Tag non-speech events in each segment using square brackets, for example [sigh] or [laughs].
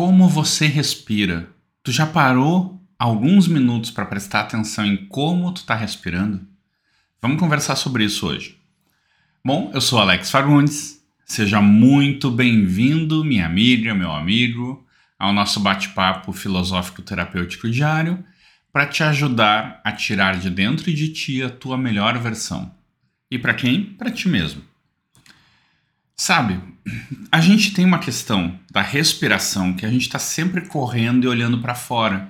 Como você respira? Tu já parou alguns minutos para prestar atenção em como tu está respirando? Vamos conversar sobre isso hoje. Bom, eu sou Alex Fagundes. Seja muito bem-vindo, minha amiga, meu amigo, ao nosso bate-papo filosófico terapêutico diário para te ajudar a tirar de dentro de ti a tua melhor versão. E para quem? Para ti mesmo. Sabe, a gente tem uma questão da respiração que a gente está sempre correndo e olhando para fora.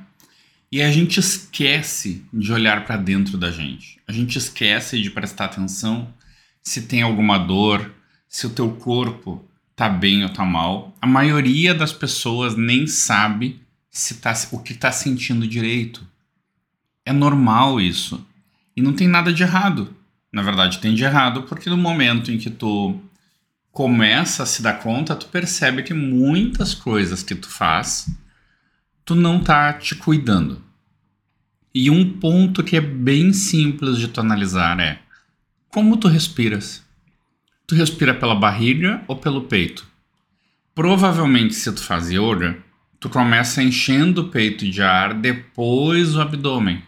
E a gente esquece de olhar para dentro da gente. A gente esquece de prestar atenção se tem alguma dor, se o teu corpo tá bem ou tá mal. A maioria das pessoas nem sabe se tá, o que tá sentindo direito. É normal isso. E não tem nada de errado. Na verdade, tem de errado porque no momento em que tu começa a se dar conta, tu percebe que muitas coisas que tu faz, tu não tá te cuidando. E um ponto que é bem simples de tu analisar é como tu respiras. Tu respira pela barriga ou pelo peito? Provavelmente, se tu faz yoga, tu começa enchendo o peito de ar, depois o abdômen.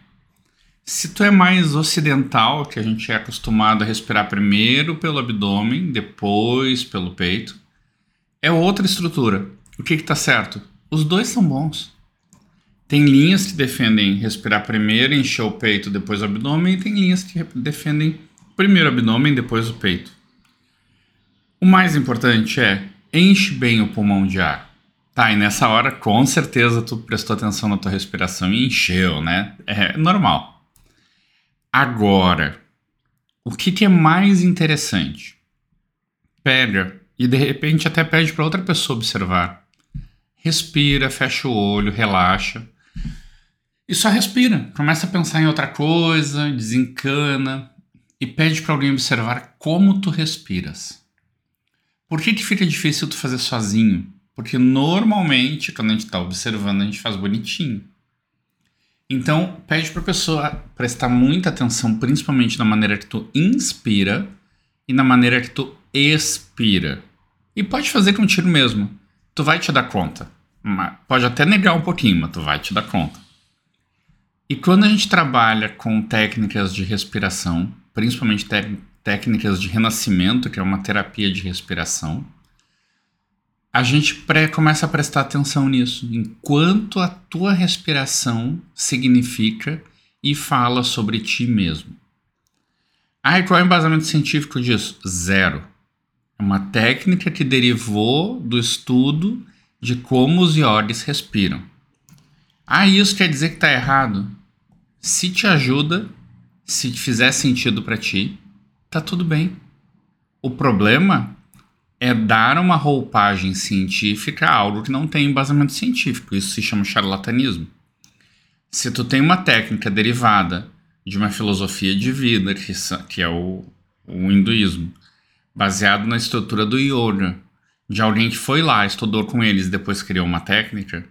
Se tu é mais ocidental, que a gente é acostumado a respirar primeiro pelo abdômen, depois pelo peito, é outra estrutura. O que está certo? Os dois são bons. Tem linhas que defendem respirar primeiro, encher o peito, depois o abdômen, e tem linhas que defendem primeiro o abdômen, depois o peito. O mais importante é enche bem o pulmão de ar. Tá, e nessa hora com certeza tu prestou atenção na tua respiração e encheu, né? É normal. Agora, o que, que é mais interessante? Pega e de repente até pede para outra pessoa observar. Respira, fecha o olho, relaxa. E só respira. Começa a pensar em outra coisa, desencana e pede para alguém observar como tu respiras. Por que, que fica difícil tu fazer sozinho? Porque normalmente, quando a gente está observando, a gente faz bonitinho. Então, pede para a pessoa prestar muita atenção, principalmente na maneira que tu inspira e na maneira que tu expira. E pode fazer contigo mesmo. Tu vai te dar conta. Pode até negar um pouquinho, mas tu vai te dar conta. E quando a gente trabalha com técnicas de respiração, principalmente técnicas de renascimento, que é uma terapia de respiração, a gente pré, começa a prestar atenção nisso, enquanto a tua respiração significa e fala sobre ti mesmo. Ah, e qual é o embasamento científico disso? Zero. É uma técnica que derivou do estudo de como os iogues respiram. Ah, isso quer dizer que está errado? Se te ajuda, se fizer sentido para ti, tá tudo bem. O problema é dar uma roupagem científica a algo que não tem embasamento científico. Isso se chama charlatanismo. Se tu tem uma técnica derivada de uma filosofia de vida, que, que é o, o hinduísmo, baseado na estrutura do yoga, de alguém que foi lá, estudou com eles e depois criou uma técnica,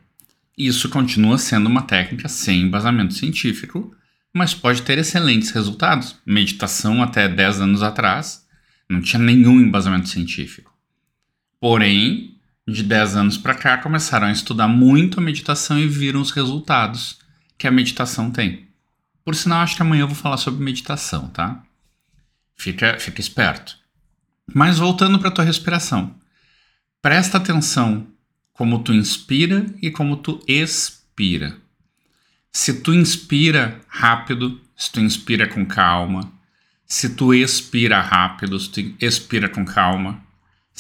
isso continua sendo uma técnica sem embasamento científico, mas pode ter excelentes resultados. Meditação até 10 anos atrás não tinha nenhum embasamento científico. Porém, de 10 anos para cá, começaram a estudar muito a meditação e viram os resultados que a meditação tem. Por sinal, acho que amanhã eu vou falar sobre meditação, tá? Fica, fica esperto. Mas voltando para tua respiração. Presta atenção como tu inspira e como tu expira. Se tu inspira rápido, se tu inspira com calma, se tu expira rápido, se tu expira com calma,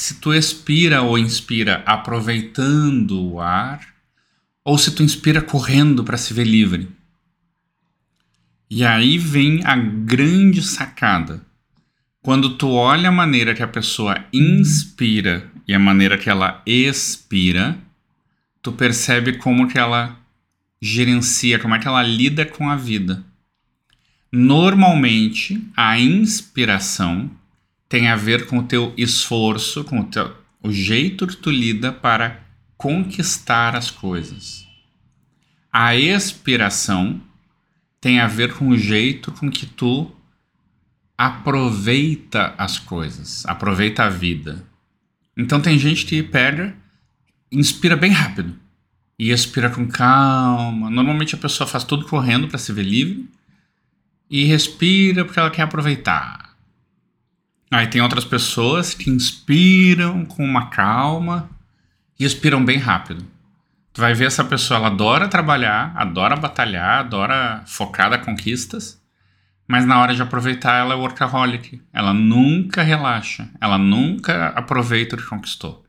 se tu expira ou inspira aproveitando o ar, ou se tu inspira correndo para se ver livre. E aí vem a grande sacada. Quando tu olha a maneira que a pessoa inspira e a maneira que ela expira, tu percebe como que ela gerencia, como é que ela lida com a vida. Normalmente, a inspiração tem a ver com o teu esforço, com o, teu, o jeito que tu lida para conquistar as coisas. A expiração tem a ver com o jeito com que tu aproveita as coisas, aproveita a vida. Então tem gente que pega, inspira bem rápido, e expira com calma. Normalmente a pessoa faz tudo correndo para se ver livre e respira porque ela quer aproveitar. Aí tem outras pessoas que inspiram com uma calma e expiram bem rápido. Tu vai ver essa pessoa, ela adora trabalhar, adora batalhar, adora focar nas conquistas, mas na hora de aproveitar ela é workaholic. Ela nunca relaxa, ela nunca aproveita o que conquistou.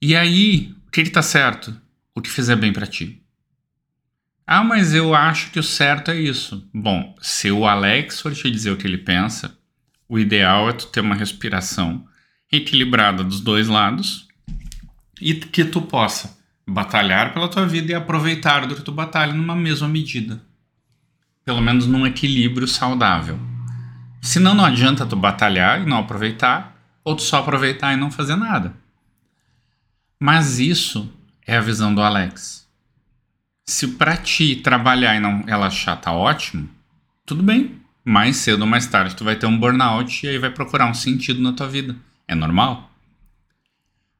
E aí, o que, que tá certo? O que fizer bem para ti. Ah, mas eu acho que o certo é isso. Bom, se o Alex for te dizer o que ele pensa, o ideal é tu ter uma respiração equilibrada dos dois lados e que tu possa batalhar pela tua vida e aproveitar do que tu batalha numa mesma medida. Pelo menos num equilíbrio saudável. Senão não adianta tu batalhar e não aproveitar, ou tu só aproveitar e não fazer nada. Mas isso é a visão do Alex. Se para ti trabalhar e não relaxar tá ótimo, tudo bem. Mais cedo ou mais tarde tu vai ter um burnout e aí vai procurar um sentido na tua vida. É normal.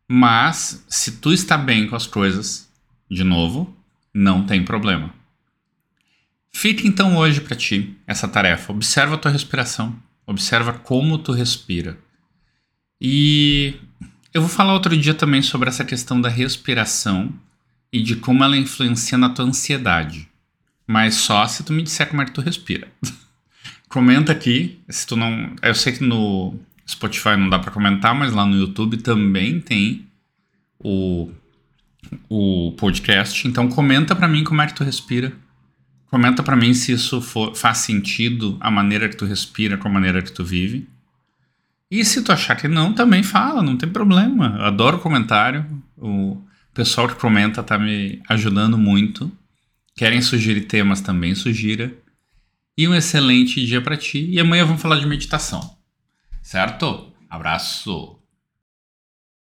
Mas se tu está bem com as coisas, de novo, não tem problema. Fica então hoje para ti essa tarefa. Observa a tua respiração. Observa como tu respira. E eu vou falar outro dia também sobre essa questão da respiração e de como ela influencia na tua ansiedade. Mas só se tu me disser como é que tu respira. [laughs] Comenta aqui, se tu não, eu sei que no Spotify não dá para comentar, mas lá no YouTube também tem o o podcast. Então comenta para mim como é que tu respira. Comenta para mim se isso for, faz sentido a maneira que tu respira com a maneira que tu vive. E se tu achar que não, também fala, não tem problema. Eu adoro comentário. O pessoal que comenta tá me ajudando muito. Querem sugerir temas também, sugira. E um excelente dia para ti. E amanhã vamos falar de meditação. Certo? Abraço!